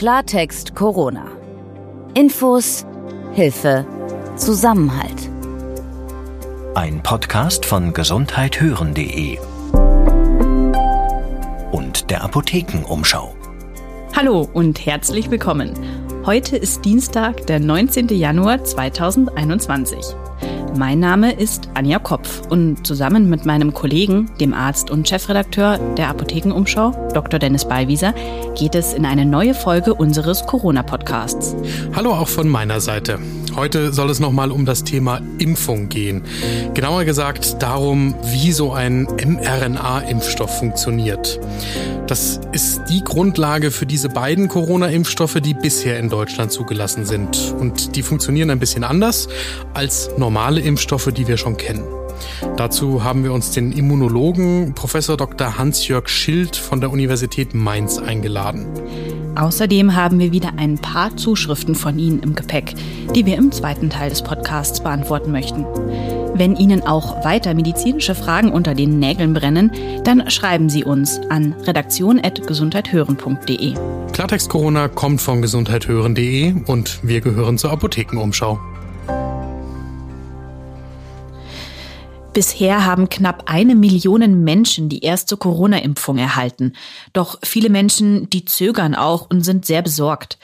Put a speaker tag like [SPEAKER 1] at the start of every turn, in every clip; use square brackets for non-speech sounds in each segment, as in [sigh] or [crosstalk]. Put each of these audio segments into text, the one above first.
[SPEAKER 1] Klartext Corona. Infos, Hilfe, Zusammenhalt.
[SPEAKER 2] Ein Podcast von gesundheithören.de und der Apothekenumschau.
[SPEAKER 3] Hallo und herzlich willkommen. Heute ist Dienstag, der 19. Januar 2021. Mein Name ist Anja Kopf und zusammen mit meinem Kollegen, dem Arzt und Chefredakteur der Apothekenumschau, Dr. Dennis Ballwieser, geht es in eine neue Folge unseres Corona-Podcasts.
[SPEAKER 4] Hallo auch von meiner Seite. Heute soll es nochmal um das Thema Impfung gehen. Genauer gesagt darum, wie so ein mRNA-Impfstoff funktioniert. Das ist die Grundlage für diese beiden Corona-Impfstoffe, die bisher in Deutschland zugelassen sind. Und die funktionieren ein bisschen anders als normale Impfstoffe, die wir schon kennen. Dazu haben wir uns den Immunologen Professor Dr. Hans-Jörg Schild von der Universität Mainz eingeladen.
[SPEAKER 3] Außerdem haben wir wieder ein paar Zuschriften von Ihnen im Gepäck, die wir im zweiten Teil des Podcasts beantworten möchten. Wenn Ihnen auch weiter medizinische Fragen unter den Nägeln brennen, dann schreiben Sie uns an redaktion.gesundheithören.de.
[SPEAKER 4] Klartext Corona kommt von gesundheithören.de und wir gehören zur Apothekenumschau.
[SPEAKER 3] Bisher haben knapp eine Million Menschen die erste Corona-Impfung erhalten. Doch viele Menschen, die zögern auch und sind sehr besorgt.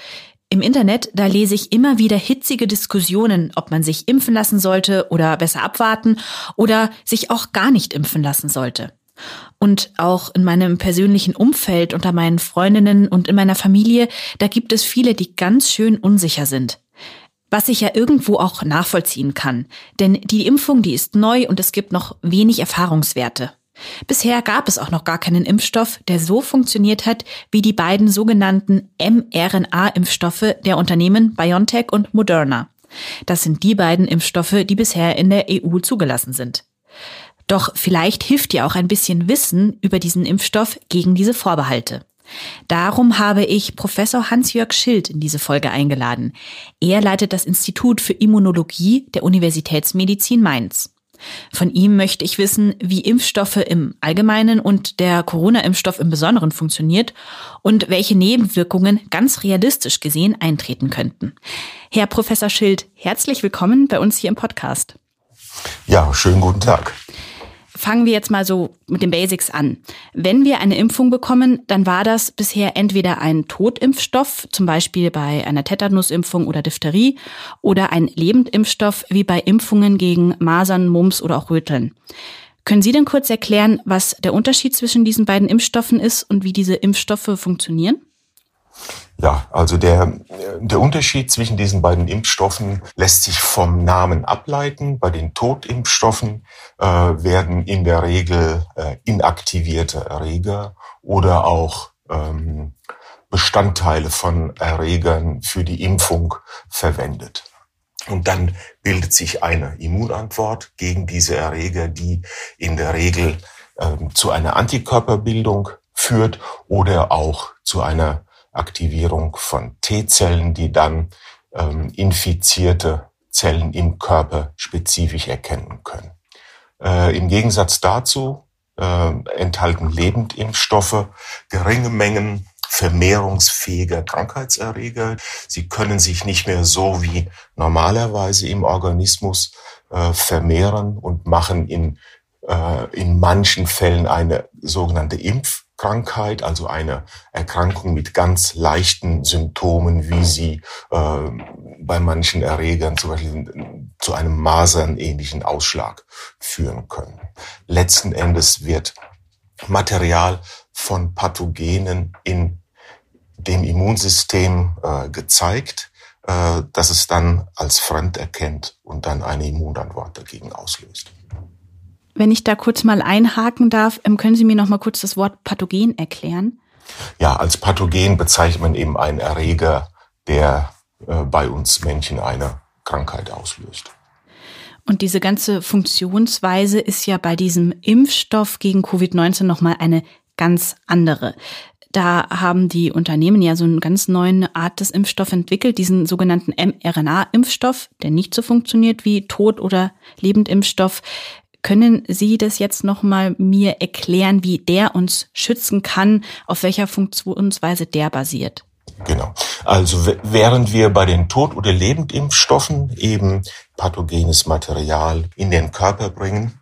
[SPEAKER 3] Im Internet, da lese ich immer wieder hitzige Diskussionen, ob man sich impfen lassen sollte oder besser abwarten oder sich auch gar nicht impfen lassen sollte. Und auch in meinem persönlichen Umfeld, unter meinen Freundinnen und in meiner Familie, da gibt es viele, die ganz schön unsicher sind. Was ich ja irgendwo auch nachvollziehen kann. Denn die Impfung, die ist neu und es gibt noch wenig Erfahrungswerte. Bisher gab es auch noch gar keinen Impfstoff, der so funktioniert hat wie die beiden sogenannten mRNA-Impfstoffe der Unternehmen BioNTech und Moderna. Das sind die beiden Impfstoffe, die bisher in der EU zugelassen sind. Doch vielleicht hilft dir auch ein bisschen Wissen über diesen Impfstoff gegen diese Vorbehalte. Darum habe ich Professor Hans-Jörg Schild in diese Folge eingeladen. Er leitet das Institut für Immunologie der Universitätsmedizin Mainz. Von ihm möchte ich wissen, wie Impfstoffe im Allgemeinen und der Corona-Impfstoff im Besonderen funktioniert und welche Nebenwirkungen ganz realistisch gesehen eintreten könnten. Herr Professor Schild, herzlich willkommen bei uns hier im Podcast.
[SPEAKER 5] Ja, schönen guten Tag
[SPEAKER 3] fangen wir jetzt mal so mit den Basics an. Wenn wir eine Impfung bekommen, dann war das bisher entweder ein Totimpfstoff, zum Beispiel bei einer Tetanusimpfung oder Diphtherie, oder ein Lebendimpfstoff wie bei Impfungen gegen Masern, Mumps oder auch Röteln. Können Sie denn kurz erklären, was der Unterschied zwischen diesen beiden Impfstoffen ist und wie diese Impfstoffe funktionieren?
[SPEAKER 5] Ja, also der, der Unterschied zwischen diesen beiden Impfstoffen lässt sich vom Namen ableiten. Bei den Totimpfstoffen äh, werden in der Regel äh, inaktivierte Erreger oder auch ähm, Bestandteile von Erregern für die Impfung verwendet. Und dann bildet sich eine Immunantwort gegen diese Erreger, die in der Regel ähm, zu einer Antikörperbildung führt oder auch zu einer Aktivierung von T-Zellen, die dann ähm, infizierte Zellen im Körper spezifisch erkennen können. Äh, Im Gegensatz dazu äh, enthalten Lebendimpfstoffe geringe Mengen vermehrungsfähiger Krankheitserreger. Sie können sich nicht mehr so wie normalerweise im Organismus äh, vermehren und machen in, äh, in manchen Fällen eine sogenannte Impf Krankheit, also eine Erkrankung mit ganz leichten Symptomen, wie sie äh, bei manchen Erregern zum Beispiel zu einem masernähnlichen Ausschlag führen können. Letzten Endes wird Material von Pathogenen in dem Immunsystem äh, gezeigt, äh, dass es dann als fremd erkennt und dann eine Immunantwort dagegen auslöst.
[SPEAKER 3] Wenn ich da kurz mal einhaken darf, ähm, können Sie mir noch mal kurz das Wort Pathogen erklären?
[SPEAKER 5] Ja, als Pathogen bezeichnet man eben einen Erreger, der äh, bei uns Menschen eine Krankheit auslöst.
[SPEAKER 3] Und diese ganze Funktionsweise ist ja bei diesem Impfstoff gegen Covid-19 nochmal eine ganz andere. Da haben die Unternehmen ja so eine ganz neue Art des Impfstoffs entwickelt, diesen sogenannten mRNA-Impfstoff, der nicht so funktioniert wie Tod- oder Lebendimpfstoff. Können Sie das jetzt nochmal mir erklären, wie der uns schützen kann, auf welcher Funktionsweise der basiert?
[SPEAKER 5] Genau. Also während wir bei den Tod- oder Lebendimpfstoffen eben pathogenes Material in den Körper bringen,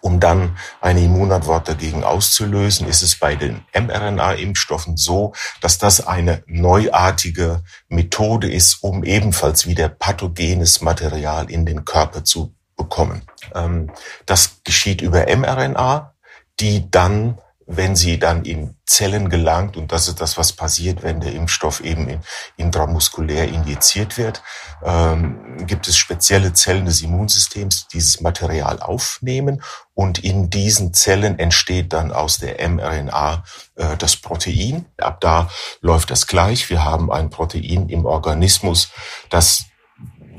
[SPEAKER 5] um dann eine Immunantwort dagegen auszulösen, ist es bei den mRNA-Impfstoffen so, dass das eine neuartige Methode ist, um ebenfalls wieder pathogenes Material in den Körper zu bekommen. Ähm, das geschieht über mRNA, die dann wenn sie dann in Zellen gelangt, und das ist das, was passiert, wenn der Impfstoff eben in, intramuskulär injiziert wird, ähm, gibt es spezielle Zellen des Immunsystems, die dieses Material aufnehmen und in diesen Zellen entsteht dann aus der mRNA äh, das Protein. Ab da läuft das gleich. Wir haben ein Protein im Organismus, das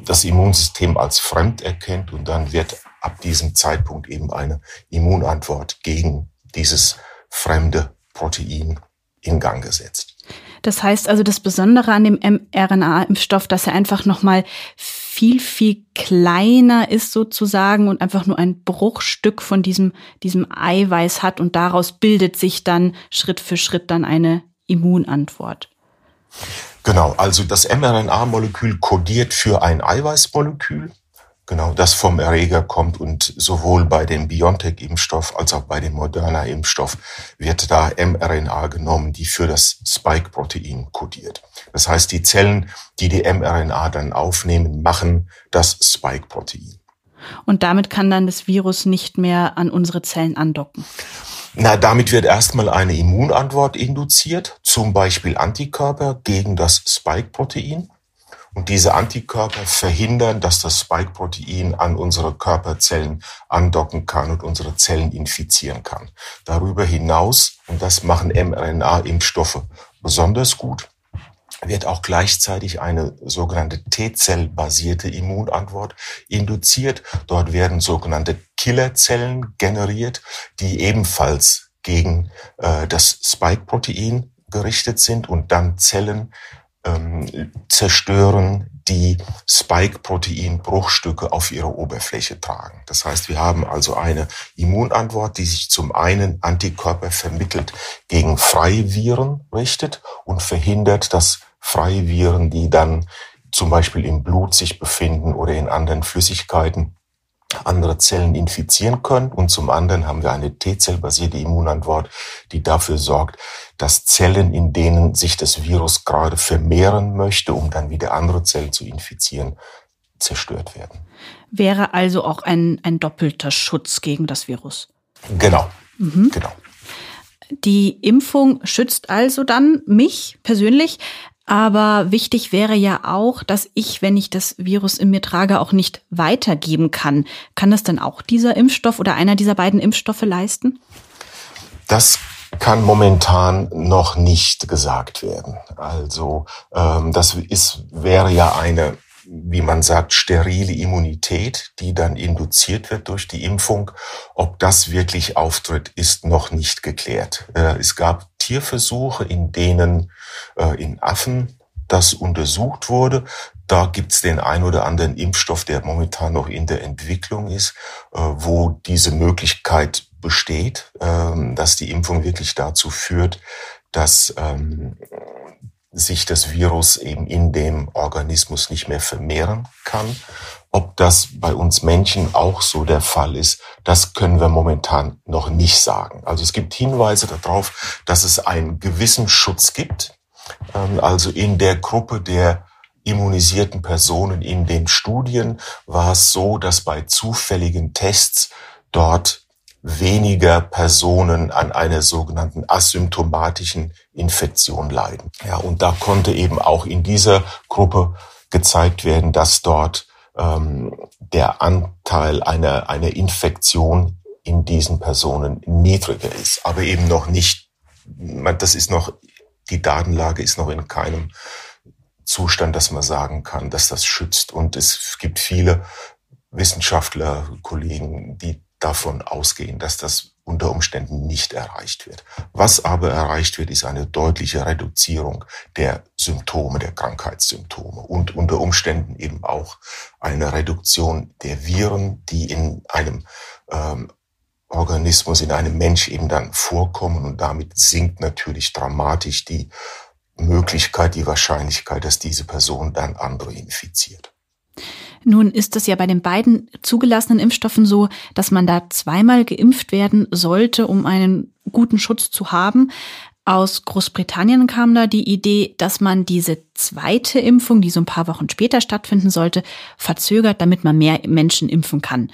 [SPEAKER 5] das Immunsystem als fremd erkennt und dann wird ab diesem Zeitpunkt eben eine Immunantwort gegen dieses fremde Protein in Gang gesetzt.
[SPEAKER 3] Das heißt also, das Besondere an dem mRNA-Impfstoff, dass er einfach nochmal viel, viel kleiner ist sozusagen und einfach nur ein Bruchstück von diesem, diesem Eiweiß hat und daraus bildet sich dann Schritt für Schritt dann eine Immunantwort.
[SPEAKER 5] Genau, also das mRNA-Molekül kodiert für ein Eiweißmolekül Genau, das vom Erreger kommt und sowohl bei dem BioNTech-Impfstoff als auch bei dem Moderna-Impfstoff wird da mRNA genommen, die für das Spike-Protein kodiert. Das heißt, die Zellen, die die mRNA dann aufnehmen, machen das Spike-Protein.
[SPEAKER 3] Und damit kann dann das Virus nicht mehr an unsere Zellen andocken.
[SPEAKER 5] Na, damit wird erstmal eine Immunantwort induziert, zum Beispiel Antikörper gegen das Spike-Protein. Und diese Antikörper verhindern, dass das Spike-Protein an unsere Körperzellen andocken kann und unsere Zellen infizieren kann. Darüber hinaus, und das machen mRNA-Impfstoffe besonders gut, wird auch gleichzeitig eine sogenannte T-Zell-basierte Immunantwort induziert. Dort werden sogenannte Killerzellen generiert, die ebenfalls gegen äh, das Spike-Protein gerichtet sind und dann Zellen ähm, zerstören, die Spike-Protein-Bruchstücke auf ihrer Oberfläche tragen. Das heißt, wir haben also eine Immunantwort, die sich zum einen Antikörper vermittelt gegen Freiviren richtet und verhindert, dass Freiviren, die dann zum Beispiel im Blut sich befinden oder in anderen Flüssigkeiten, andere Zellen infizieren können. Und zum anderen haben wir eine T-Zell-basierte Immunantwort, die dafür sorgt, dass Zellen, in denen sich das Virus gerade vermehren möchte, um dann wieder andere Zellen zu infizieren, zerstört werden.
[SPEAKER 3] Wäre also auch ein, ein doppelter Schutz gegen das Virus.
[SPEAKER 5] Genau. Mhm. Genau.
[SPEAKER 3] Die Impfung schützt also dann mich persönlich, aber wichtig wäre ja auch, dass ich, wenn ich das Virus in mir trage, auch nicht weitergeben kann. Kann das dann auch dieser Impfstoff oder einer dieser beiden Impfstoffe leisten?
[SPEAKER 5] Das kann momentan noch nicht gesagt werden. Also ähm, das ist, wäre ja eine, wie man sagt, sterile Immunität, die dann induziert wird durch die Impfung. Ob das wirklich auftritt, ist noch nicht geklärt. Äh, es gab Tierversuche, in denen äh, in Affen das untersucht wurde. Da gibt's den ein oder anderen Impfstoff, der momentan noch in der Entwicklung ist, äh, wo diese Möglichkeit besteht, ähm, dass die Impfung wirklich dazu führt, dass ähm, sich das Virus eben in dem Organismus nicht mehr vermehren kann. Ob das bei uns Menschen auch so der Fall ist, das können wir momentan noch nicht sagen. Also es gibt Hinweise darauf, dass es einen gewissen Schutz gibt. Ähm, also in der Gruppe der immunisierten Personen in den Studien war es so, dass bei zufälligen Tests dort weniger Personen an einer sogenannten asymptomatischen Infektion leiden. Ja, und da konnte eben auch in dieser Gruppe gezeigt werden, dass dort ähm, der Anteil einer, einer Infektion in diesen Personen niedriger ist, aber eben noch nicht, das ist noch, die Datenlage ist noch in keinem Zustand, dass man sagen kann, dass das schützt. Und es gibt viele Wissenschaftler, Kollegen, die davon ausgehen, dass das unter Umständen nicht erreicht wird. Was aber erreicht wird, ist eine deutliche Reduzierung der Symptome, der Krankheitssymptome und unter Umständen eben auch eine Reduktion der Viren, die in einem ähm, Organismus, in einem Mensch eben dann vorkommen und damit sinkt natürlich dramatisch die Möglichkeit, die Wahrscheinlichkeit, dass diese Person dann andere infiziert.
[SPEAKER 3] Nun ist es ja bei den beiden zugelassenen Impfstoffen so, dass man da zweimal geimpft werden sollte, um einen guten Schutz zu haben. Aus Großbritannien kam da die Idee, dass man diese zweite Impfung, die so ein paar Wochen später stattfinden sollte, verzögert, damit man mehr Menschen impfen kann.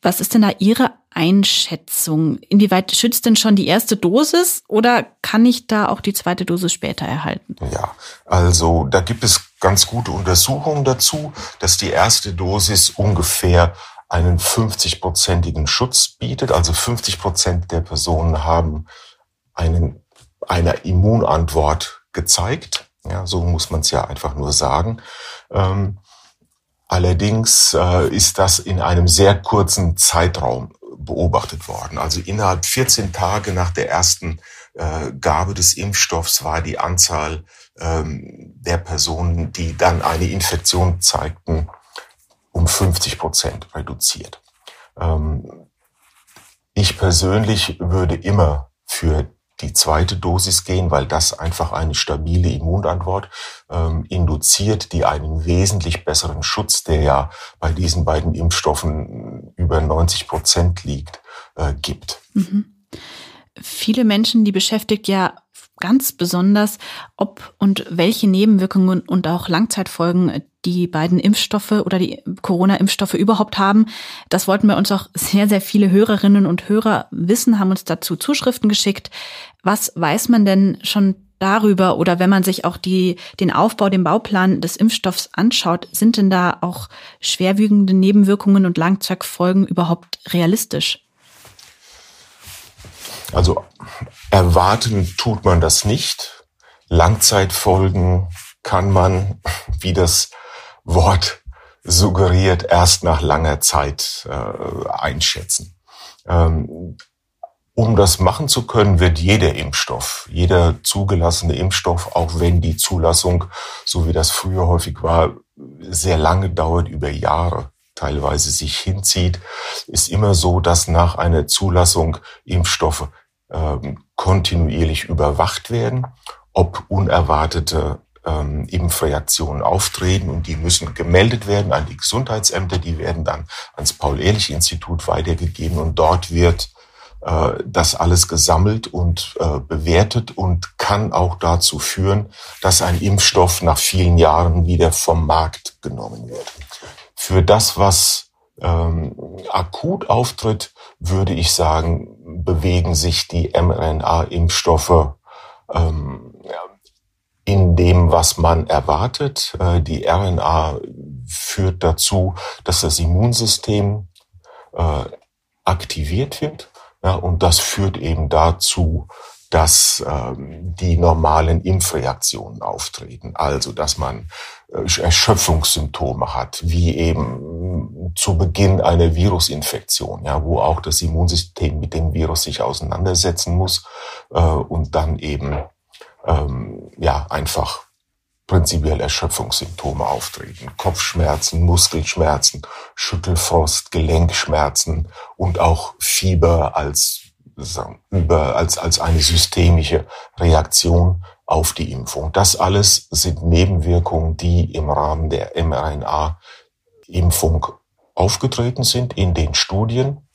[SPEAKER 3] Was ist denn da Ihre Einschätzung? Inwieweit schützt denn schon die erste Dosis oder kann ich da auch die zweite Dosis später erhalten?
[SPEAKER 5] Ja, also da gibt es ganz gute Untersuchungen dazu, dass die erste Dosis ungefähr einen 50-prozentigen Schutz bietet. Also 50 Prozent der Personen haben einen, einer Immunantwort gezeigt. Ja, so muss man es ja einfach nur sagen. Ähm, allerdings äh, ist das in einem sehr kurzen Zeitraum beobachtet worden. Also innerhalb 14 Tage nach der ersten äh, Gabe des Impfstoffs war die Anzahl ähm, der Personen, die dann eine Infektion zeigten, um 50 Prozent reduziert. Ähm, ich persönlich würde immer für die zweite Dosis gehen, weil das einfach eine stabile Immunantwort ähm, induziert, die einen wesentlich besseren Schutz, der ja bei diesen beiden Impfstoffen über 90 Prozent liegt, äh, gibt.
[SPEAKER 3] Mhm. Viele Menschen, die beschäftigt ja ganz besonders, ob und welche Nebenwirkungen und auch Langzeitfolgen die beiden Impfstoffe oder die Corona-Impfstoffe überhaupt haben. Das wollten wir uns auch sehr, sehr viele Hörerinnen und Hörer wissen, haben uns dazu Zuschriften geschickt. Was weiß man denn schon darüber oder wenn man sich auch die, den Aufbau, den Bauplan des Impfstoffs anschaut, sind denn da auch schwerwiegende Nebenwirkungen und Langzeitfolgen überhaupt realistisch?
[SPEAKER 5] Also erwarten tut man das nicht. Langzeitfolgen kann man, wie das Wort suggeriert, erst nach langer Zeit äh, einschätzen. Ähm, um das machen zu können, wird jeder Impfstoff, jeder zugelassene Impfstoff, auch wenn die Zulassung, so wie das früher häufig war, sehr lange dauert, über Jahre teilweise sich hinzieht, ist immer so, dass nach einer Zulassung Impfstoffe ähm, kontinuierlich überwacht werden, ob unerwartete ähm, Impfreaktionen auftreten und die müssen gemeldet werden an die Gesundheitsämter, die werden dann ans Paul-Ehrlich-Institut weitergegeben und dort wird äh, das alles gesammelt und äh, bewertet und kann auch dazu führen, dass ein Impfstoff nach vielen Jahren wieder vom Markt genommen wird. Für das, was ähm, akut auftritt, würde ich sagen, bewegen sich die mRNA-Impfstoffe ähm, in dem, was man erwartet. Äh, die RNA führt dazu, dass das Immunsystem äh, aktiviert wird. Ja, und das führt eben dazu, dass ähm, die normalen Impfreaktionen auftreten. Also, dass man äh, Erschöpfungssymptome hat, wie eben zu Beginn einer Virusinfektion, ja, wo auch das Immunsystem mit dem Virus sich auseinandersetzen muss äh, und dann eben ähm, ja einfach prinzipiell Erschöpfungssymptome auftreten. Kopfschmerzen, Muskelschmerzen, Schüttelfrost, Gelenkschmerzen und auch Fieber als, als, als eine systemische Reaktion auf die Impfung. Das alles sind Nebenwirkungen, die im Rahmen der mRNA-Impfung aufgetreten sind in den Studien.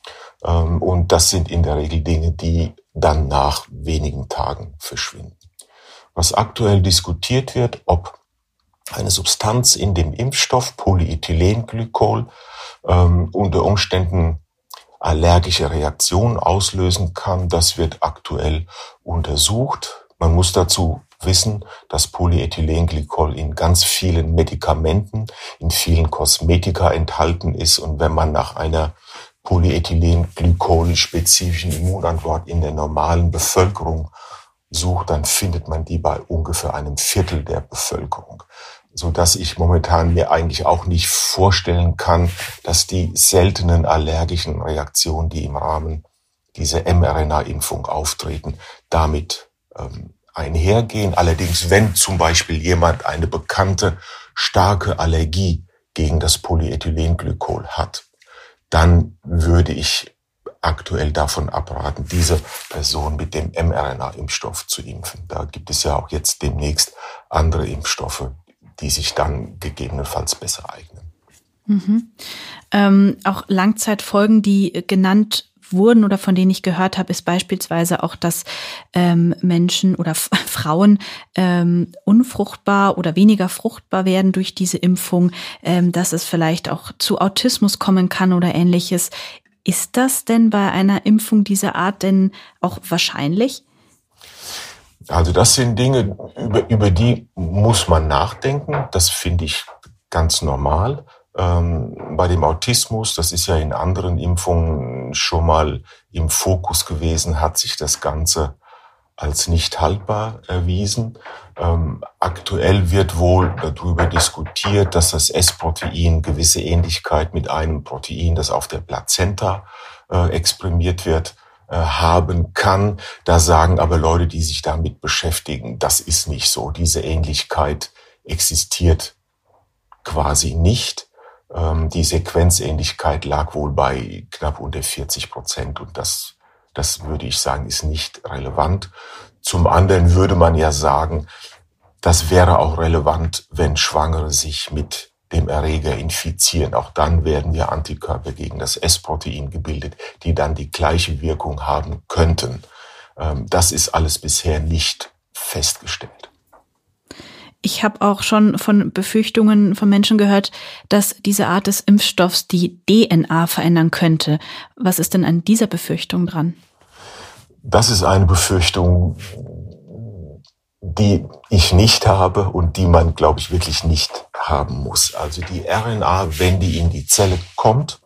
[SPEAKER 5] Ähm, und das sind in der Regel Dinge, die dann nach wenigen Tagen verschwinden was aktuell diskutiert wird, ob eine Substanz in dem Impfstoff Polyethylenglykol ähm, unter Umständen allergische Reaktionen auslösen kann. Das wird aktuell untersucht. Man muss dazu wissen, dass Polyethylenglykol in ganz vielen Medikamenten, in vielen Kosmetika enthalten ist. Und wenn man nach einer Polyethylenglykol-spezifischen Immunantwort in der normalen Bevölkerung sucht, dann findet man die bei ungefähr einem Viertel der Bevölkerung. So dass ich momentan mir eigentlich auch nicht vorstellen kann, dass die seltenen allergischen Reaktionen, die im Rahmen dieser mRNA-Impfung auftreten, damit ähm, einhergehen. Allerdings, wenn zum Beispiel jemand eine bekannte starke Allergie gegen das Polyethylenglykol hat, dann würde ich aktuell davon abraten, diese Person mit dem mRNA-Impfstoff zu impfen. Da gibt es ja auch jetzt demnächst andere Impfstoffe, die sich dann gegebenenfalls besser eignen.
[SPEAKER 3] Mhm. Ähm, auch Langzeitfolgen, die genannt wurden oder von denen ich gehört habe, ist beispielsweise auch, dass ähm, Menschen oder [laughs] Frauen ähm, unfruchtbar oder weniger fruchtbar werden durch diese Impfung, ähm, dass es vielleicht auch zu Autismus kommen kann oder ähnliches. Ist das denn bei einer Impfung dieser Art denn auch wahrscheinlich?
[SPEAKER 5] Also das sind Dinge, über, über die muss man nachdenken. Das finde ich ganz normal. Ähm, bei dem Autismus, das ist ja in anderen Impfungen schon mal im Fokus gewesen, hat sich das Ganze als nicht haltbar erwiesen. Ähm, aktuell wird wohl darüber diskutiert, dass das S-Protein gewisse Ähnlichkeit mit einem Protein, das auf der Plazenta äh, exprimiert wird, haben kann. Da sagen aber Leute, die sich damit beschäftigen, das ist nicht so. Diese Ähnlichkeit existiert quasi nicht. Ähm, die Sequenzähnlichkeit lag wohl bei knapp unter 40 Prozent und das, das würde ich sagen, ist nicht relevant. Zum anderen würde man ja sagen, das wäre auch relevant, wenn Schwangere sich mit dem Erreger infizieren. Auch dann werden ja Antikörper gegen das S-Protein gebildet, die dann die gleiche Wirkung haben könnten. Ähm, das ist alles bisher nicht festgestellt.
[SPEAKER 3] Ich habe auch schon von Befürchtungen von Menschen gehört, dass diese Art des Impfstoffs die DNA verändern könnte. Was ist denn an dieser Befürchtung dran?
[SPEAKER 5] Das ist eine Befürchtung, die ich nicht habe und die man, glaube ich, wirklich nicht haben muss. Also die RNA, wenn die in die Zelle kommt,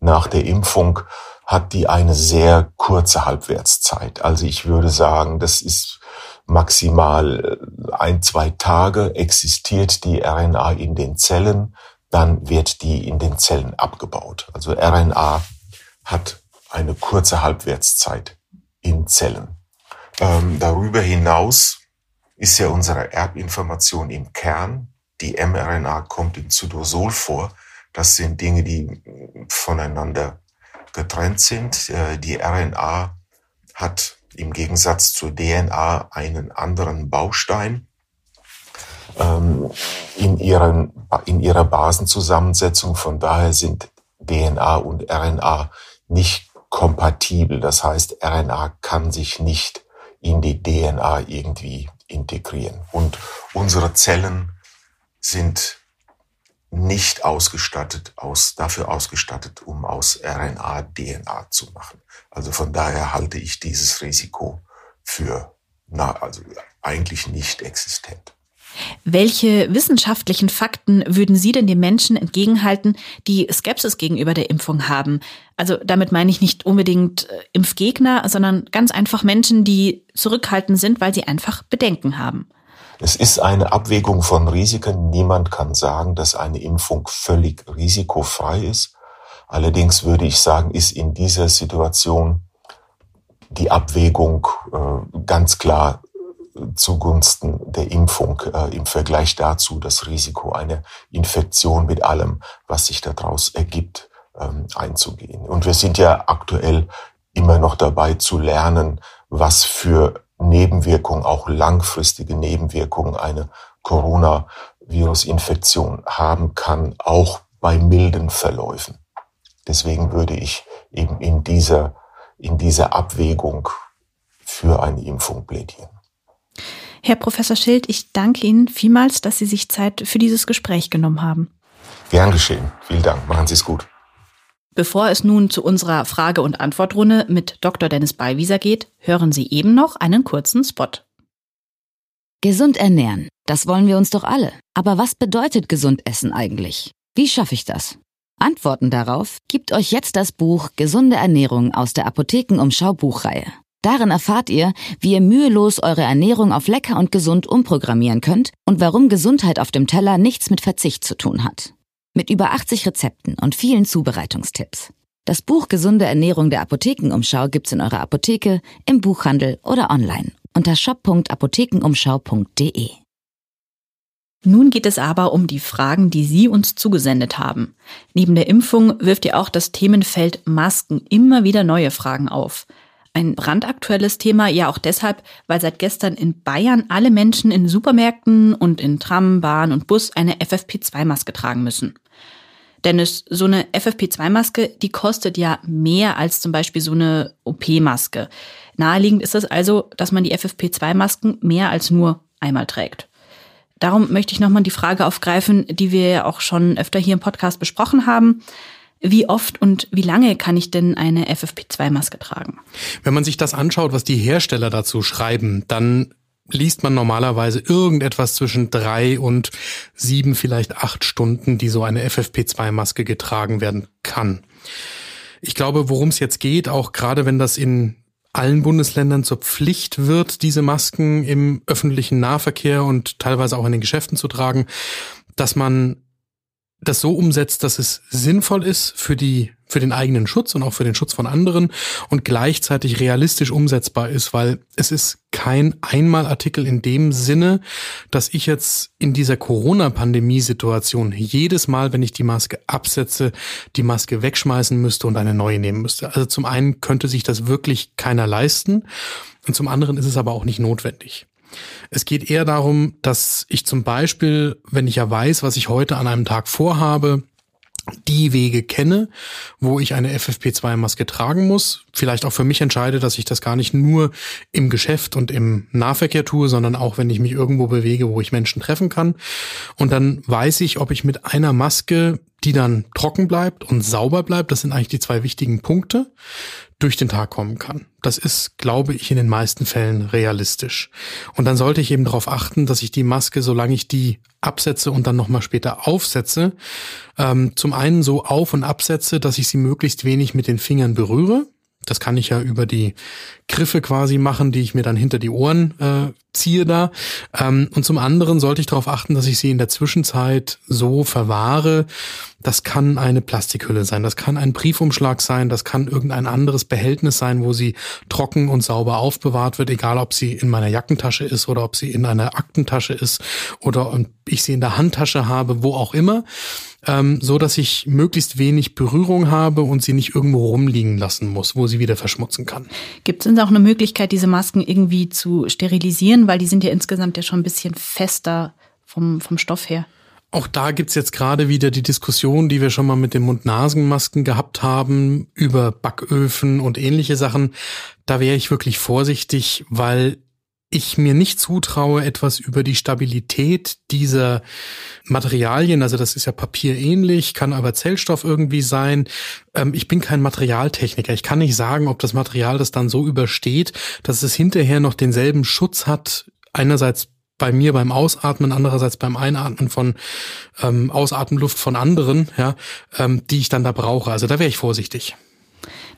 [SPEAKER 5] nach der Impfung, hat die eine sehr kurze Halbwertszeit. Also ich würde sagen, das ist maximal äh, ein, zwei Tage existiert die RNA in den Zellen, dann wird die in den Zellen abgebaut. Also RNA hat eine kurze Halbwertszeit in Zellen. Ähm, darüber hinaus ist ja unsere Erbinformation im Kern. Die mRNA kommt im Zytosol vor. Das sind Dinge, die voneinander getrennt sind. Äh, die RNA hat im Gegensatz zur DNA einen anderen Baustein ähm, in, ihren, in ihrer Basenzusammensetzung. Von daher sind DNA und RNA nicht kompatibel. Das heißt, RNA kann sich nicht in die DNA irgendwie integrieren. Und unsere Zellen sind nicht ausgestattet, aus, dafür ausgestattet, um aus RNA DNA zu machen. Also von daher halte ich dieses Risiko für na, also eigentlich nicht existent.
[SPEAKER 3] Welche wissenschaftlichen Fakten würden Sie denn den Menschen entgegenhalten, die Skepsis gegenüber der Impfung haben? Also damit meine ich nicht unbedingt äh, Impfgegner, sondern ganz einfach Menschen, die zurückhaltend sind, weil sie einfach Bedenken haben.
[SPEAKER 5] Es ist eine Abwägung von Risiken. Niemand kann sagen, dass eine Impfung völlig risikofrei ist. Allerdings würde ich sagen, ist in dieser Situation die Abwägung äh, ganz klar zugunsten der Impfung äh, im Vergleich dazu das Risiko einer Infektion mit allem, was sich daraus ergibt, ähm, einzugehen. Und wir sind ja aktuell immer noch dabei zu lernen, was für Nebenwirkungen, auch langfristige Nebenwirkungen eine Coronavirus-Infektion haben kann, auch bei milden Verläufen. Deswegen würde ich eben in dieser, in dieser Abwägung für eine Impfung plädieren.
[SPEAKER 3] Herr Professor Schild, ich danke Ihnen vielmals, dass Sie sich Zeit für dieses Gespräch genommen haben.
[SPEAKER 5] Gern geschehen. Vielen Dank. Machen Sie es gut.
[SPEAKER 3] Bevor es nun zu unserer Frage- und Antwortrunde mit Dr. Dennis Ballwieser geht, hören Sie eben noch einen kurzen Spot.
[SPEAKER 1] Gesund ernähren, das wollen wir uns doch alle. Aber was bedeutet gesund essen eigentlich? Wie schaffe ich das? Antworten darauf gibt euch jetzt das Buch Gesunde Ernährung aus der Apothekenumschau Buchreihe. Darin erfahrt ihr, wie ihr mühelos eure Ernährung auf lecker und gesund umprogrammieren könnt und warum Gesundheit auf dem Teller nichts mit Verzicht zu tun hat mit über 80 Rezepten und vielen Zubereitungstipps. Das Buch Gesunde Ernährung der Apothekenumschau gibt's in eurer Apotheke, im Buchhandel oder online unter shop.apothekenumschau.de.
[SPEAKER 3] Nun geht es aber um die Fragen, die Sie uns zugesendet haben. Neben der Impfung wirft ja auch das Themenfeld Masken immer wieder neue Fragen auf. Ein brandaktuelles Thema, ja auch deshalb, weil seit gestern in Bayern alle Menschen in Supermärkten und in Tram, Bahn und Bus eine FFP2-Maske tragen müssen. Dennis, so eine FFP2-Maske, die kostet ja mehr als zum Beispiel so eine OP-Maske. Naheliegend ist es also, dass man die FFP2-Masken mehr als nur einmal trägt. Darum möchte ich nochmal die Frage aufgreifen, die wir ja auch schon öfter hier im Podcast besprochen haben. Wie oft und wie lange kann ich denn eine FFP2-Maske tragen?
[SPEAKER 4] Wenn man sich das anschaut, was die Hersteller dazu schreiben, dann liest man normalerweise irgendetwas zwischen drei und sieben, vielleicht acht Stunden, die so eine FFP2-Maske getragen werden kann. Ich glaube, worum es jetzt geht, auch gerade wenn das in allen Bundesländern zur Pflicht wird, diese Masken im öffentlichen Nahverkehr und teilweise auch in den Geschäften zu tragen, dass man das so umsetzt, dass es sinnvoll ist für die für den eigenen Schutz und auch für den Schutz von anderen und gleichzeitig realistisch umsetzbar ist, weil es ist kein Einmalartikel in dem Sinne, dass ich jetzt in dieser Corona-Pandemie-Situation jedes Mal, wenn ich die Maske absetze, die Maske wegschmeißen müsste und eine neue nehmen müsste. Also zum einen könnte sich das wirklich keiner leisten und zum anderen ist es aber auch nicht notwendig. Es geht eher darum, dass ich zum Beispiel, wenn ich ja weiß, was ich heute an einem Tag vorhabe, die Wege kenne, wo ich eine FFP2-Maske tragen muss. Vielleicht auch für mich entscheide, dass ich das gar nicht nur im Geschäft und im Nahverkehr tue, sondern auch, wenn ich mich irgendwo bewege, wo ich Menschen treffen kann. Und dann weiß ich, ob ich mit einer Maske, die dann trocken bleibt und sauber bleibt, das sind eigentlich die zwei wichtigen Punkte, durch den Tag kommen kann. Das ist, glaube ich, in den meisten Fällen realistisch. Und dann sollte ich eben darauf achten, dass ich die Maske, solange ich die absetze und dann nochmal später aufsetze, ähm, zum einen so auf und absetze, dass ich sie möglichst wenig mit den Fingern berühre. Das kann ich ja über die Griffe quasi machen, die ich mir dann hinter die Ohren äh, ziehe da. Ähm, und zum anderen sollte ich darauf achten, dass ich sie in der Zwischenzeit so verwahre. Das kann eine Plastikhülle sein, das kann ein Briefumschlag sein, das kann irgendein anderes Behältnis sein, wo sie trocken und sauber aufbewahrt wird, egal ob sie in meiner Jackentasche ist oder ob sie in einer Aktentasche ist oder ich sie in der Handtasche habe, wo auch immer ähm, so dass ich möglichst wenig Berührung habe und sie nicht irgendwo rumliegen lassen muss, wo sie wieder verschmutzen kann.
[SPEAKER 3] Gibt es denn auch eine Möglichkeit, diese Masken irgendwie zu sterilisieren, weil die sind ja insgesamt ja schon ein bisschen fester vom, vom Stoff her?
[SPEAKER 4] Auch da gibt's jetzt gerade wieder die Diskussion, die wir schon mal mit den Mund-Nasen-Masken gehabt haben, über Backöfen und ähnliche Sachen. Da wäre ich wirklich vorsichtig, weil ich mir nicht zutraue, etwas über die Stabilität dieser Materialien, also das ist ja papierähnlich, kann aber Zellstoff irgendwie sein. Ähm, ich bin kein Materialtechniker. Ich kann nicht sagen, ob das Material das dann so übersteht, dass es hinterher noch denselben Schutz hat. Einerseits bei mir beim Ausatmen, andererseits beim Einatmen von ähm, Ausatmenluft von anderen, ja, ähm, die ich dann da brauche. Also da wäre ich vorsichtig.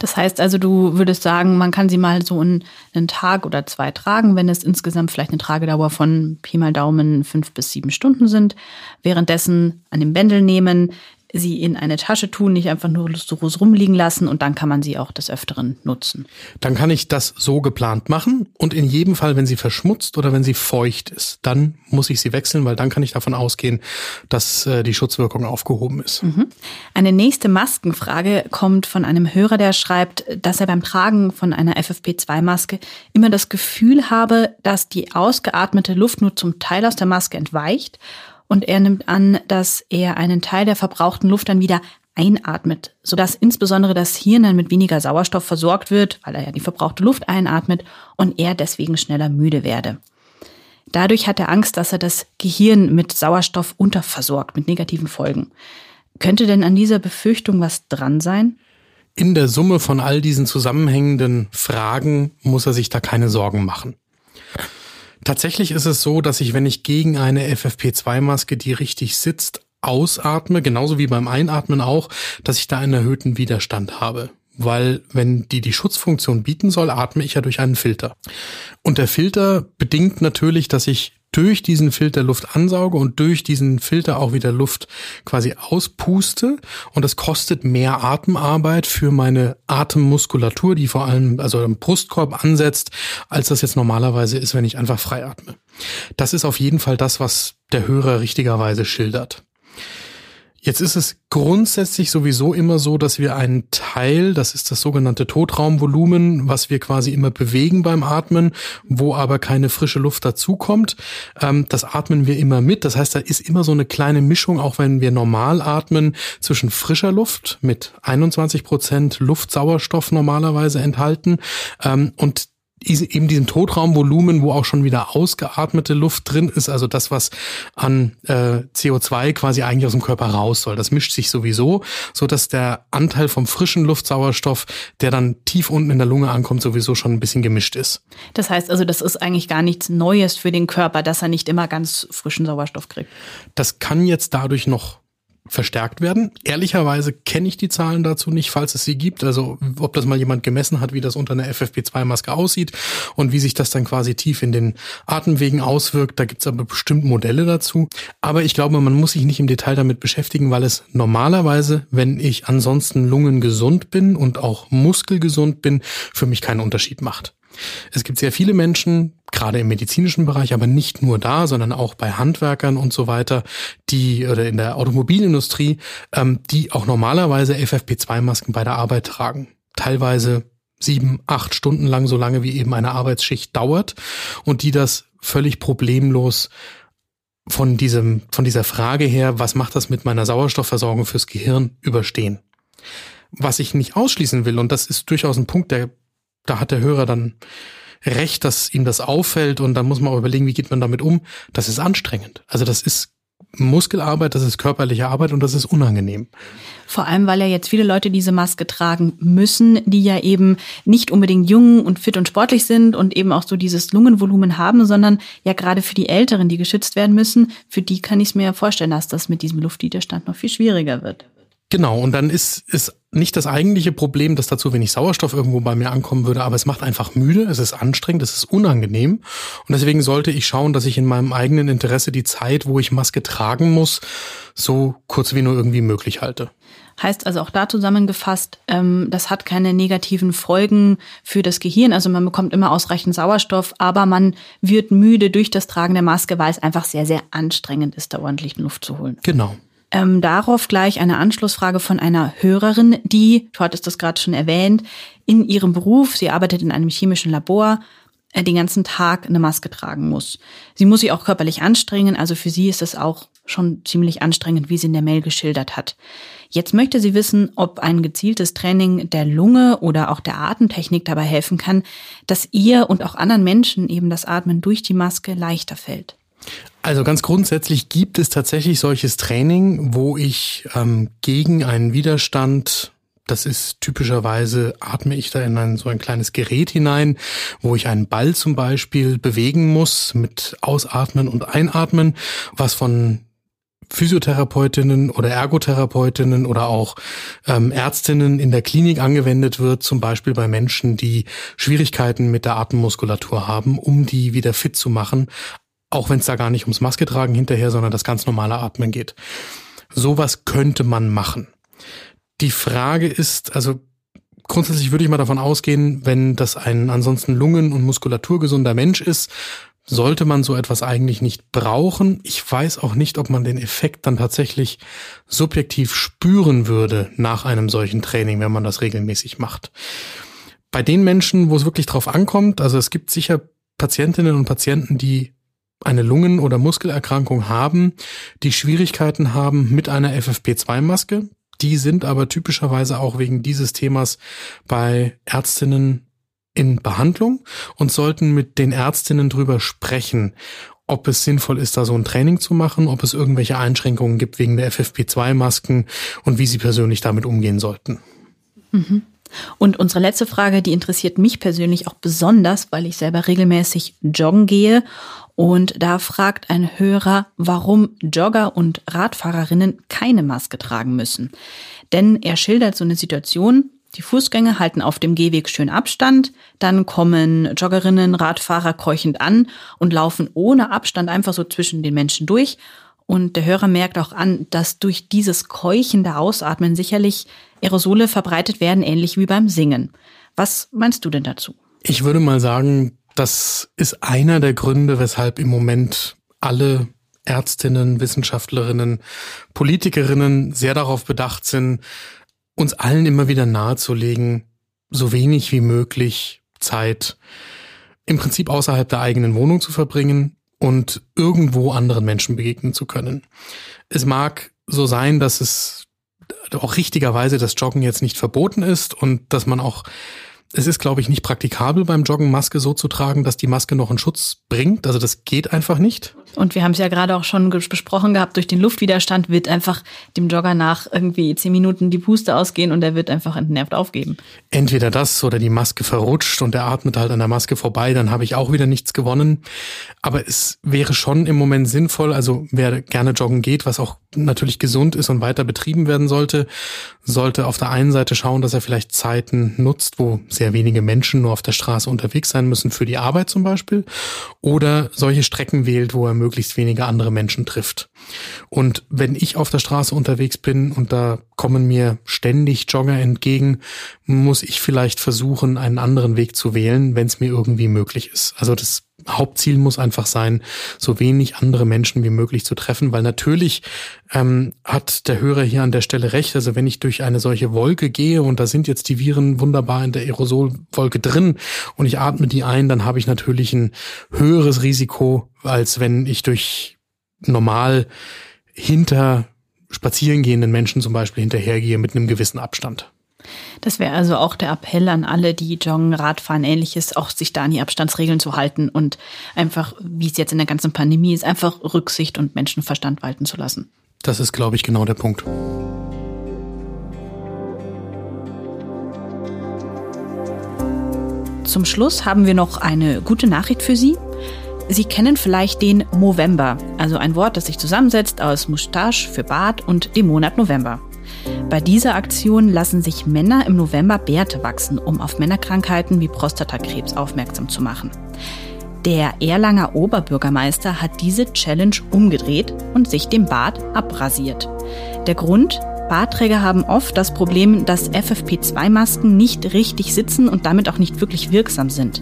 [SPEAKER 3] Das heißt also, du würdest sagen, man kann sie mal so einen, einen Tag oder zwei tragen, wenn es insgesamt vielleicht eine Tragedauer von Pi mal Daumen fünf bis sieben Stunden sind. Währenddessen an dem Bändel nehmen, sie in eine Tasche tun, nicht einfach nur lustigos rumliegen lassen und dann kann man sie auch des Öfteren nutzen.
[SPEAKER 4] Dann kann ich das so geplant machen und in jedem Fall, wenn sie verschmutzt oder wenn sie feucht ist, dann muss ich sie wechseln, weil dann kann ich davon ausgehen, dass äh, die Schutzwirkung aufgehoben ist. Mhm.
[SPEAKER 3] Eine nächste Maskenfrage kommt von einem Hörer, der schreibt, dass er beim Tragen von einer FFP2-Maske immer das Gefühl habe, dass die ausgeatmete Luft nur zum Teil aus der Maske entweicht und er nimmt an, dass er einen Teil der verbrauchten Luft dann wieder einatmet, sodass insbesondere das Hirn dann mit weniger Sauerstoff versorgt wird, weil er ja die verbrauchte Luft einatmet und er deswegen schneller müde werde. Dadurch hat er Angst, dass er das Gehirn mit Sauerstoff unterversorgt, mit negativen Folgen. Könnte denn an dieser Befürchtung was dran sein?
[SPEAKER 4] In der Summe von all diesen zusammenhängenden Fragen muss er sich da keine Sorgen machen. Tatsächlich ist es so, dass ich, wenn ich gegen eine FFP2-Maske, die richtig sitzt, ausatme, genauso wie beim Einatmen auch, dass ich da einen erhöhten Widerstand habe. Weil wenn die die Schutzfunktion bieten soll, atme ich ja durch einen Filter. Und der Filter bedingt natürlich, dass ich durch diesen Filter Luft ansauge und durch diesen Filter auch wieder Luft quasi auspuste. Und das kostet mehr Atemarbeit für meine Atemmuskulatur, die vor allem also im Brustkorb ansetzt, als das jetzt normalerweise ist, wenn ich einfach frei atme. Das ist auf jeden Fall das, was der Hörer richtigerweise schildert. Jetzt ist es grundsätzlich sowieso immer so, dass wir einen Teil, das ist das sogenannte Totraumvolumen, was wir quasi immer bewegen beim Atmen, wo aber keine frische Luft dazukommt, ähm, das atmen wir immer mit. Das heißt, da ist immer so eine kleine Mischung, auch wenn wir normal atmen, zwischen frischer Luft mit 21 Prozent Luftsauerstoff normalerweise enthalten ähm, und eben diesem Totraumvolumen, wo auch schon wieder ausgeatmete Luft drin ist, also das, was an äh, CO2 quasi eigentlich aus dem Körper raus soll. Das mischt sich sowieso, so dass der Anteil vom frischen Luftsauerstoff, der dann tief unten in der Lunge ankommt, sowieso schon ein bisschen gemischt ist.
[SPEAKER 3] Das heißt also, das ist eigentlich gar nichts Neues für den Körper, dass er nicht immer ganz frischen Sauerstoff kriegt.
[SPEAKER 4] Das kann jetzt dadurch noch verstärkt werden. Ehrlicherweise kenne ich die Zahlen dazu nicht, falls es sie gibt. Also ob das mal jemand gemessen hat, wie das unter einer FFP2-Maske aussieht und wie sich das dann quasi tief in den Atemwegen auswirkt. Da gibt es aber bestimmt Modelle dazu. Aber ich glaube, man muss sich nicht im Detail damit beschäftigen, weil es normalerweise, wenn ich ansonsten lungengesund bin und auch muskelgesund bin, für mich keinen Unterschied macht. Es gibt sehr viele Menschen, gerade im medizinischen Bereich, aber nicht nur da, sondern auch bei Handwerkern und so weiter, die oder in der Automobilindustrie, ähm, die auch normalerweise FFP2-Masken bei der Arbeit tragen. Teilweise sieben, acht Stunden lang, so lange wie eben eine Arbeitsschicht dauert und die das völlig problemlos von diesem, von dieser Frage her, was macht das mit meiner Sauerstoffversorgung fürs Gehirn überstehen. Was ich nicht ausschließen will, und das ist durchaus ein Punkt, der da hat der Hörer dann recht, dass ihm das auffällt und dann muss man auch überlegen, wie geht man damit um. Das ist anstrengend. Also das ist Muskelarbeit, das ist körperliche Arbeit und das ist unangenehm.
[SPEAKER 3] Vor allem, weil ja jetzt viele Leute diese Maske tragen müssen, die ja eben nicht unbedingt jung und fit und sportlich sind und eben auch so dieses Lungenvolumen haben, sondern ja gerade für die Älteren, die geschützt werden müssen, für die kann ich es mir ja vorstellen, dass das mit diesem Luftwiderstand noch viel schwieriger wird.
[SPEAKER 4] Genau, und dann ist, ist nicht das eigentliche Problem, dass da zu wenig Sauerstoff irgendwo bei mir ankommen würde, aber es macht einfach müde, es ist anstrengend, es ist unangenehm. Und deswegen sollte ich schauen, dass ich in meinem eigenen Interesse die Zeit, wo ich Maske tragen muss, so kurz wie nur irgendwie möglich halte.
[SPEAKER 3] Heißt also auch da zusammengefasst, ähm, das hat keine negativen Folgen für das Gehirn. Also man bekommt immer ausreichend Sauerstoff, aber man wird müde durch das Tragen der Maske, weil es einfach sehr, sehr anstrengend ist, da ordentlich Luft zu holen.
[SPEAKER 4] Genau.
[SPEAKER 3] Ähm, darauf gleich eine Anschlussfrage von einer Hörerin, die, du hattest das gerade schon erwähnt, in ihrem Beruf, sie arbeitet in einem chemischen Labor, äh, den ganzen Tag eine Maske tragen muss. Sie muss sich auch körperlich anstrengen, also für sie ist es auch schon ziemlich anstrengend, wie sie in der Mail geschildert hat. Jetzt möchte sie wissen, ob ein gezieltes Training der Lunge oder auch der Atemtechnik dabei helfen kann, dass ihr und auch anderen Menschen eben das Atmen durch die Maske leichter fällt.
[SPEAKER 4] Also ganz grundsätzlich gibt es tatsächlich solches Training, wo ich ähm, gegen einen Widerstand das ist typischerweise, atme ich da in ein, so ein kleines Gerät hinein, wo ich einen Ball zum Beispiel bewegen muss mit Ausatmen und Einatmen, was von Physiotherapeutinnen oder Ergotherapeutinnen oder auch ähm, Ärztinnen in der Klinik angewendet wird, zum Beispiel bei Menschen, die Schwierigkeiten mit der Atemmuskulatur haben, um die wieder fit zu machen, auch wenn es da gar nicht ums Maske tragen hinterher, sondern das ganz normale Atmen geht. Sowas könnte man machen. Die Frage ist, also grundsätzlich würde ich mal davon ausgehen, wenn das ein ansonsten lungen- und muskulaturgesunder Mensch ist, sollte man so etwas eigentlich nicht brauchen. Ich weiß auch nicht, ob man den Effekt dann tatsächlich subjektiv spüren würde nach einem solchen Training, wenn man das regelmäßig macht. Bei den Menschen, wo es wirklich drauf ankommt, also es gibt sicher Patientinnen und Patienten, die eine Lungen- oder Muskelerkrankung haben, die Schwierigkeiten haben mit einer FFP2-Maske. Die sind aber typischerweise auch wegen dieses Themas bei Ärztinnen in Behandlung und sollten mit den Ärztinnen drüber sprechen, ob es sinnvoll ist, da so ein Training zu machen, ob es irgendwelche Einschränkungen gibt wegen der FFP2-Masken und wie sie persönlich damit umgehen sollten.
[SPEAKER 3] Mhm. Und unsere letzte Frage, die interessiert mich persönlich auch besonders, weil ich selber regelmäßig joggen gehe und da fragt ein Hörer, warum Jogger und Radfahrerinnen keine Maske tragen müssen. Denn er schildert so eine Situation, die Fußgänger halten auf dem Gehweg schön Abstand, dann kommen Joggerinnen, Radfahrer keuchend an und laufen ohne Abstand einfach so zwischen den Menschen durch. Und der Hörer merkt auch an, dass durch dieses keuchende Ausatmen sicherlich Aerosole verbreitet werden, ähnlich wie beim Singen. Was meinst du denn dazu?
[SPEAKER 4] Ich würde mal sagen, das ist einer der Gründe, weshalb im Moment alle Ärztinnen, Wissenschaftlerinnen, Politikerinnen sehr darauf bedacht sind, uns allen immer wieder nahezulegen, so wenig wie möglich Zeit im Prinzip außerhalb der eigenen Wohnung zu verbringen und irgendwo anderen Menschen begegnen zu können. Es mag so sein, dass es auch richtigerweise das Joggen jetzt nicht verboten ist und dass man auch es ist, glaube ich, nicht praktikabel beim Joggen Maske so zu tragen, dass die Maske noch einen Schutz bringt. Also das geht einfach nicht.
[SPEAKER 3] Und wir haben es ja gerade auch schon besprochen gehabt, durch den Luftwiderstand wird einfach dem Jogger nach irgendwie zehn Minuten die Puste ausgehen und er wird einfach entnervt aufgeben.
[SPEAKER 4] Entweder das oder die Maske verrutscht und er atmet halt an der Maske vorbei, dann habe ich auch wieder nichts gewonnen. Aber es wäre schon im Moment sinnvoll, also wer gerne joggen geht, was auch natürlich gesund ist und weiter betrieben werden sollte, sollte auf der einen Seite schauen, dass er vielleicht Zeiten nutzt, wo sehr wenige Menschen nur auf der Straße unterwegs sein müssen, für die Arbeit zum Beispiel, oder solche Strecken wählt, wo er möglichst wenige andere Menschen trifft. Und wenn ich auf der Straße unterwegs bin und da kommen mir ständig Jogger entgegen, muss ich vielleicht versuchen, einen anderen Weg zu wählen, wenn es mir irgendwie möglich ist. Also das Hauptziel muss einfach sein, so wenig andere Menschen wie möglich zu treffen, weil natürlich ähm, hat der Hörer hier an der Stelle recht. Also wenn ich durch eine solche Wolke gehe und da sind jetzt die Viren wunderbar in der Aerosolwolke drin und ich atme die ein, dann habe ich natürlich ein höheres Risiko, als wenn ich durch normal hinter spazierengehenden Menschen zum Beispiel hinterhergehe mit einem gewissen Abstand.
[SPEAKER 3] Das wäre also auch der Appell an alle, die joggen, Radfahren, ähnliches, auch sich da an die Abstandsregeln zu halten und einfach, wie es jetzt in der ganzen Pandemie ist, einfach Rücksicht und Menschenverstand walten zu lassen.
[SPEAKER 4] Das ist, glaube ich, genau der Punkt.
[SPEAKER 3] Zum Schluss haben wir noch eine gute Nachricht für Sie. Sie kennen vielleicht den Movember, also ein Wort, das sich zusammensetzt aus Moustache für Bart und dem Monat November. Bei dieser Aktion lassen sich Männer im November Bärte wachsen, um auf Männerkrankheiten wie Prostatakrebs aufmerksam zu machen. Der Erlanger Oberbürgermeister hat diese Challenge umgedreht und sich den Bart abrasiert. Der Grund? Bartträger haben oft das Problem, dass FFP2-Masken nicht richtig sitzen und damit auch nicht wirklich wirksam sind.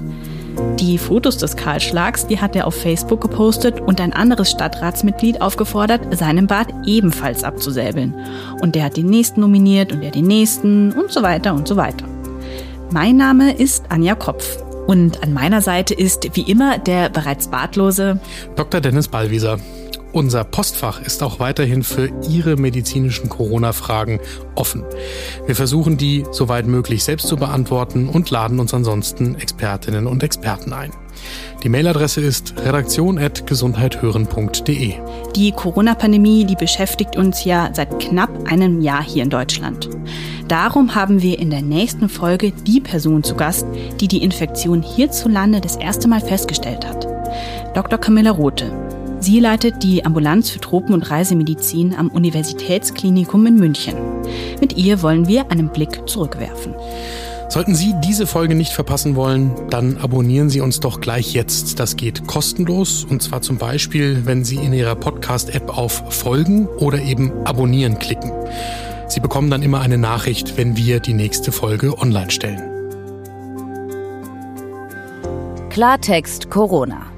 [SPEAKER 3] Die Fotos des Kahlschlags, die hat er auf Facebook gepostet und ein anderes Stadtratsmitglied aufgefordert, seinen Bart ebenfalls abzusäbeln. Und der hat den nächsten nominiert und der den nächsten und so weiter und so weiter. Mein Name ist Anja Kopf. Und an meiner Seite ist wie immer der bereits bartlose
[SPEAKER 4] Dr. Dennis Ballwieser. Unser Postfach ist auch weiterhin für Ihre medizinischen Corona-Fragen offen. Wir versuchen die soweit möglich selbst zu beantworten und laden uns ansonsten Expertinnen und Experten ein. Die Mailadresse ist redaktion.gesundheithören.de.
[SPEAKER 3] Die Corona-Pandemie, die beschäftigt uns ja seit knapp einem Jahr hier in Deutschland. Darum haben wir in der nächsten Folge die Person zu Gast, die die Infektion hierzulande das erste Mal festgestellt hat. Dr. Camilla Rote. Sie leitet die Ambulanz für Tropen- und Reisemedizin am Universitätsklinikum in München. Mit ihr wollen wir einen Blick zurückwerfen.
[SPEAKER 4] Sollten Sie diese Folge nicht verpassen wollen, dann abonnieren Sie uns doch gleich jetzt. Das geht kostenlos und zwar zum Beispiel, wenn Sie in Ihrer Podcast-App auf Folgen oder eben Abonnieren klicken. Sie bekommen dann immer eine Nachricht, wenn wir die nächste Folge online stellen.
[SPEAKER 1] Klartext Corona.